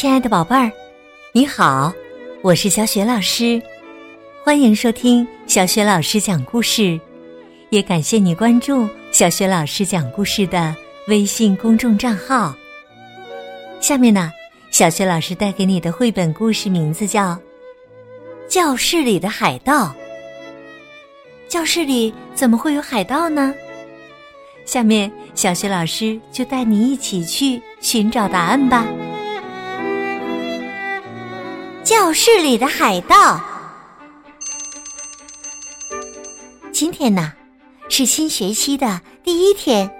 亲爱的宝贝儿，你好，我是小雪老师，欢迎收听小雪老师讲故事，也感谢你关注小雪老师讲故事的微信公众账号。下面呢，小雪老师带给你的绘本故事名字叫《教室里的海盗》。教室里怎么会有海盗呢？下面，小雪老师就带你一起去寻找答案吧。教室里的海盗。今天呢，是新学期的第一天，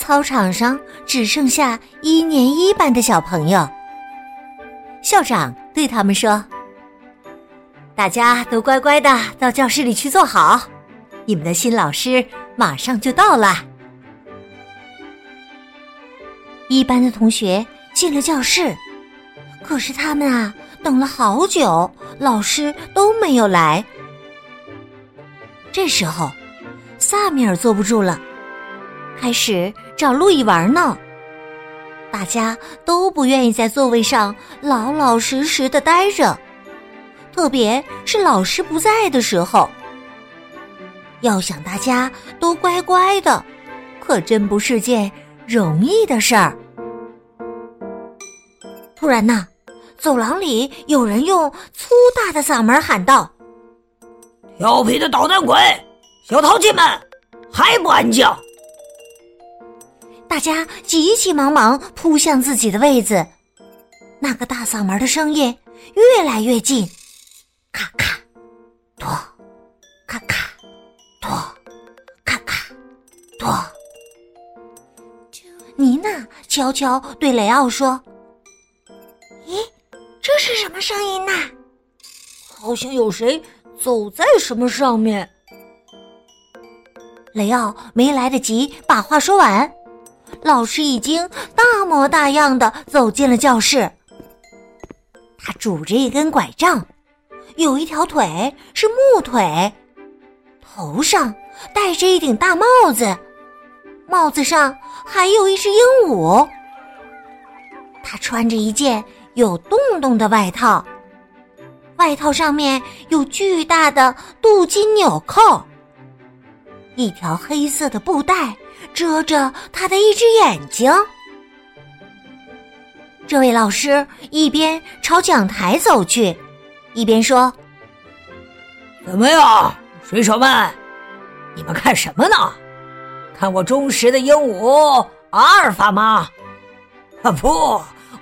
操场上只剩下一年一班的小朋友。校长对他们说：“大家都乖乖的到教室里去坐好，你们的新老师。”马上就到了。一班的同学进了教室，可是他们啊，等了好久，老师都没有来。这时候，萨米尔坐不住了，开始找路易玩呢。大家都不愿意在座位上老老实实的待着，特别是老师不在的时候。要想大家都乖乖的，可真不是件容易的事儿。突然呢，走廊里有人用粗大的嗓门喊道：“调皮的捣蛋鬼，小淘气们，还不安静！”大家急急忙忙扑向自己的位子，那个大嗓门的声音越来越近，咔咔，咚，咔咔。拖，咔咔，拖。妮娜悄悄对雷奥说：“咦，这是什么声音呐？好像有谁走在什么上面。”雷奥没来得及把话说完，老师已经大模大样的走进了教室。他拄着一根拐杖，有一条腿是木腿。头上戴着一顶大帽子，帽子上还有一只鹦鹉。他穿着一件有洞洞的外套，外套上面有巨大的镀金纽扣。一条黑色的布带遮着他的一只眼睛。这位老师一边朝讲台走去，一边说：“怎么样？”水手们，你们看什么呢？看我忠实的鹦鹉阿尔法吗？啊不，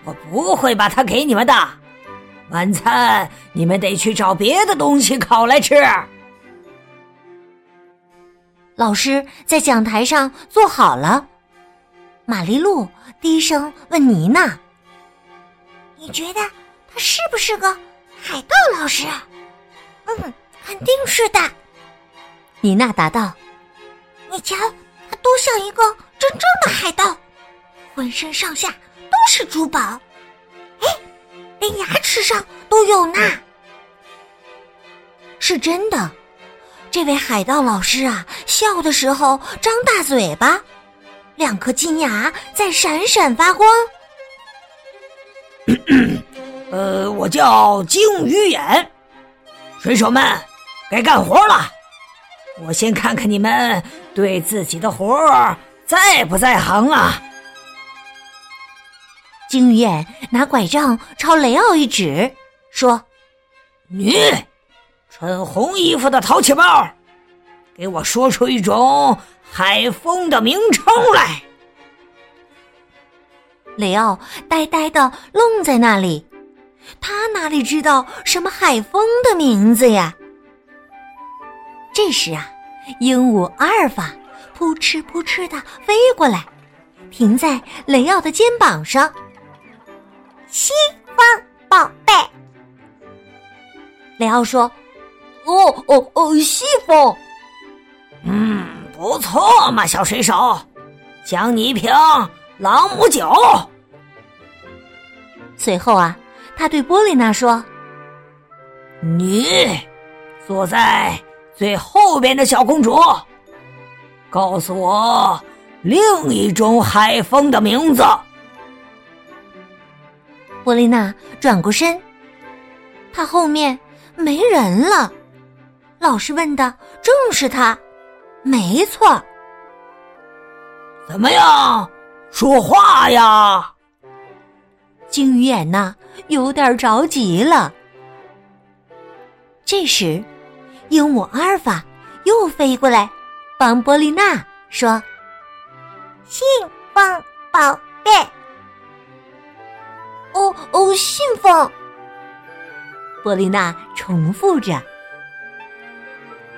我不会把它给你们的。晚餐你们得去找别的东西烤来吃。老师在讲台上坐好了，玛丽露低声问妮娜：“你觉得他是不是个海盗老师？”“嗯，肯定是的。”妮娜答道：“你瞧，他多像一个真正的海盗，浑身上下是珠宝，哎，连牙齿上都有呢。是真的，这位海盗老师啊，笑的时候张大嘴巴，两颗金牙在闪闪发光。呃，我叫鲸鱼眼，水手们该干活了。”我先看看你们对自己的活在不在行啊！鲸鱼眼拿拐杖朝雷奥一指，说：“你穿红衣服的淘气包，给我说出一种海风的名称来。”雷奥呆呆的愣在那里，他哪里知道什么海风的名字呀？这时啊，鹦鹉阿尔法扑哧扑哧的飞过来，停在雷奥的肩膀上。西方宝贝，雷奥说：“哦哦哦，西风。”嗯，不错嘛，小水手，奖你一瓶朗姆酒。随后啊，他对波丽娜说：“你坐在。”最后边的小公主，告诉我另一种海风的名字。波丽娜转过身，她后面没人了。老师问的正是他，没错。怎么样？说话呀！金鱼眼呐，有点着急了。这时，鹦鹉阿尔法又飞过来，帮波丽娜说：“信奉宝贝。”哦哦，信封。波丽娜重复着。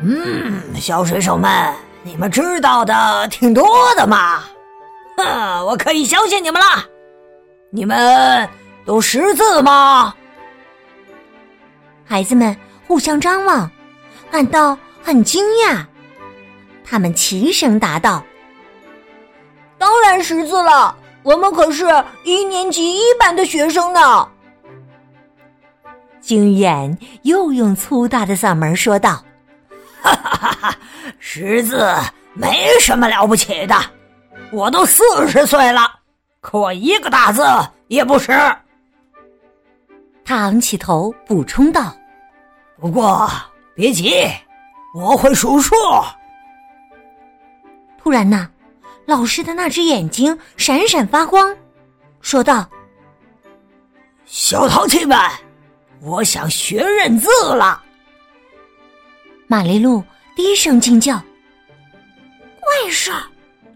嗯，小水手们，你们知道的挺多的嘛。哼，我可以相信你们了。你们都识字吗？孩子们互相张望，感到很惊讶。他们齐声答道：“当然识字了，我们可是一年级一班的学生呢。”金眼又用粗大的嗓门说道：“哈哈哈哈，识字没什么了不起的。”我都四十岁了，可我一个大字也不识。他昂起头补充道：“不过别急，我会数数。”突然呢，老师的那只眼睛闪闪发光，说道：“小淘气们，我想学认字了。”玛丽露低声惊叫：“怪事！”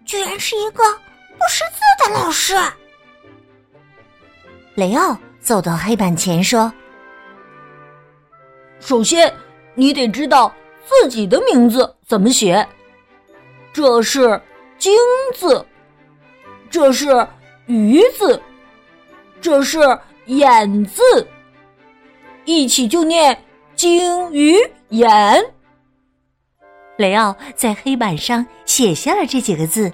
居然是一个不识字的老师。雷奥走到黑板前说：“首先，你得知道自己的名字怎么写。这是‘金’字，这是‘鱼’字，这是‘眼’字，一起就念‘金鱼眼’。”雷奥在黑板上写下了这几个字，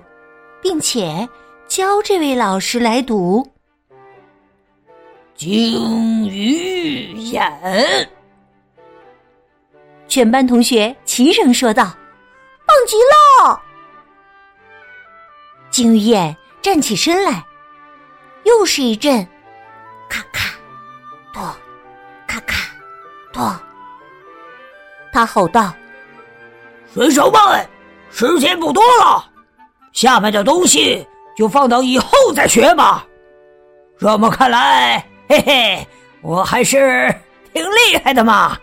并且教这位老师来读：“鲸鱼眼。”全班同学齐声说道：“棒极了！”鲸鱼眼站起身来，又是一阵咔咔跺，咔咔跺。他吼道。水手们，时间不多了，下面的东西就放到以后再学吧。这么看来，嘿嘿，我还是挺厉害的嘛！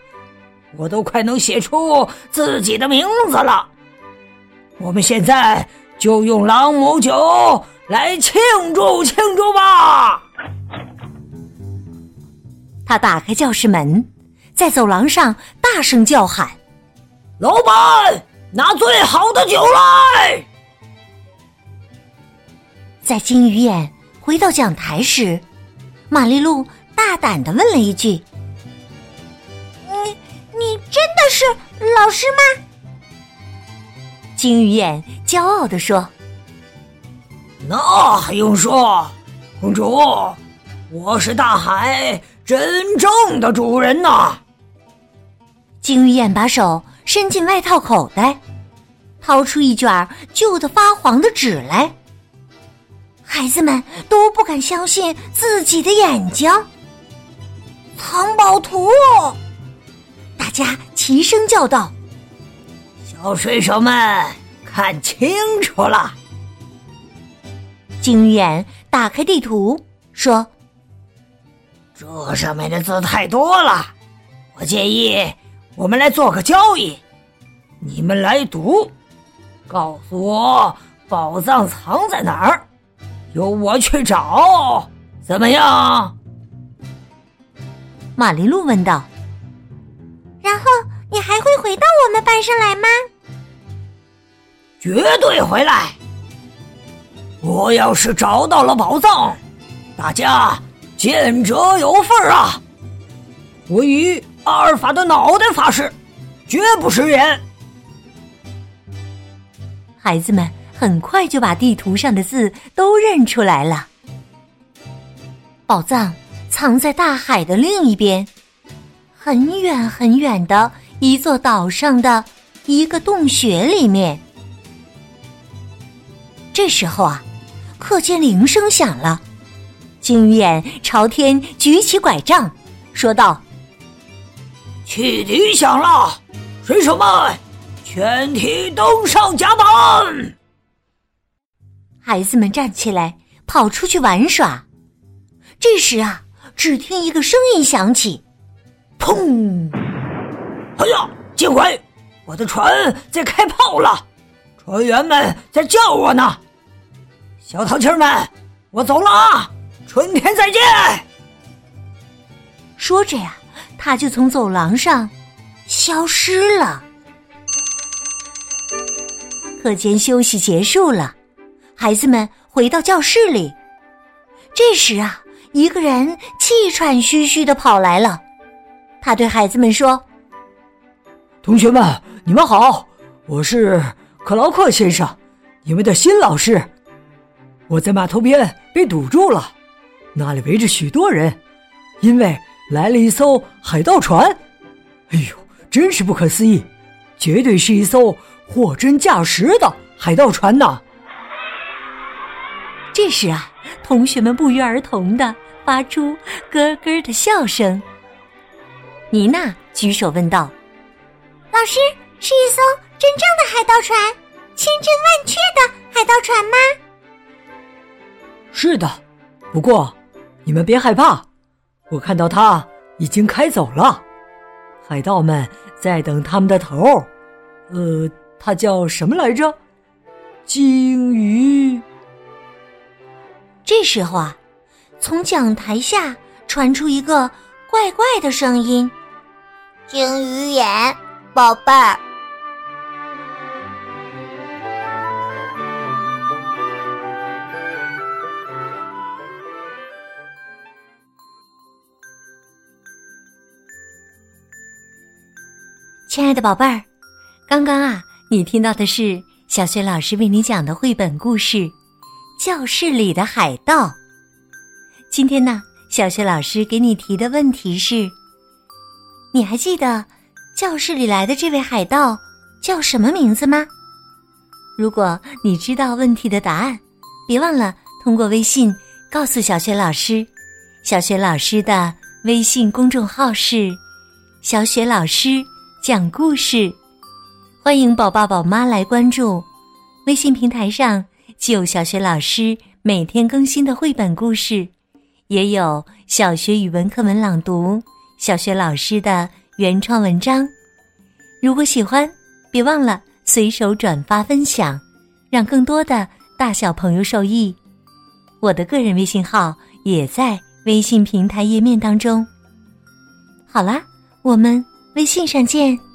我都快能写出自己的名字了。我们现在就用朗姆酒来庆祝庆祝吧！他打开教室门，在走廊上大声叫喊。老板，拿最好的酒来！在金鱼眼回到讲台时，玛丽露大胆的问了一句：“你你真的是老师吗？”金鱼眼骄傲地说：“那还用说，公主，我是大海真正的主人呐！”金鱼眼把手。伸进外套口袋，掏出一卷旧的发黄的纸来。孩子们都不敢相信自己的眼睛。藏宝图！大家齐声叫道：“小水手们，看清楚了！”金鱼眼打开地图，说：“这上面的字太多了，我建议。”我们来做个交易，你们来读，告诉我宝藏藏在哪儿，由我去找，怎么样？玛丽露问道。然后你还会回到我们班上来吗？绝对回来。我要是找到了宝藏，大家见者有份啊！我与。阿尔法的脑袋发誓，绝不食言。孩子们很快就把地图上的字都认出来了。宝藏藏在大海的另一边，很远很远的一座岛上的一个洞穴里面。这时候啊，课间铃声响了，金鱼眼朝天举起拐杖，说道：“汽笛响了，水手们，全体登上甲板。”孩子们站起来，跑出去玩耍。这时啊，只听一个声音响起：“砰！哎呀，见鬼！我的船在开炮了，船员们在叫我呢。小淘气们，我走了啊！春天再见。”说着呀，他就从走廊上消失了。课间休息结束了。孩子们回到教室里，这时啊，一个人气喘吁吁的跑来了。他对孩子们说：“同学们，你们好，我是克劳克先生，你们的新老师。我在码头边被堵住了，那里围着许多人，因为来了一艘海盗船。哎呦，真是不可思议，绝对是一艘货真价实的海盗船呐！”这时啊，同学们不约而同的发出咯咯的笑声。妮娜举手问道：“老师，是一艘真正的海盗船，千真万确的海盗船吗？”“是的，不过你们别害怕，我看到它已经开走了，海盗们在等他们的头。呃，他叫什么来着？鲸鱼。”这时候啊，从讲台下传出一个怪怪的声音：“鲸鱼眼，宝贝儿。”亲爱的宝贝儿，刚刚啊，你听到的是小雪老师为你讲的绘本故事。教室里的海盗。今天呢，小学老师给你提的问题是：你还记得教室里来的这位海盗叫什么名字吗？如果你知道问题的答案，别忘了通过微信告诉小雪老师。小雪老师的微信公众号是“小雪老师讲故事”，欢迎宝爸宝妈来关注。微信平台上。既有小雪老师每天更新的绘本故事，也有小学语文课文朗读、小学老师的原创文章。如果喜欢，别忘了随手转发分享，让更多的大小朋友受益。我的个人微信号也在微信平台页面当中。好啦，我们微信上见。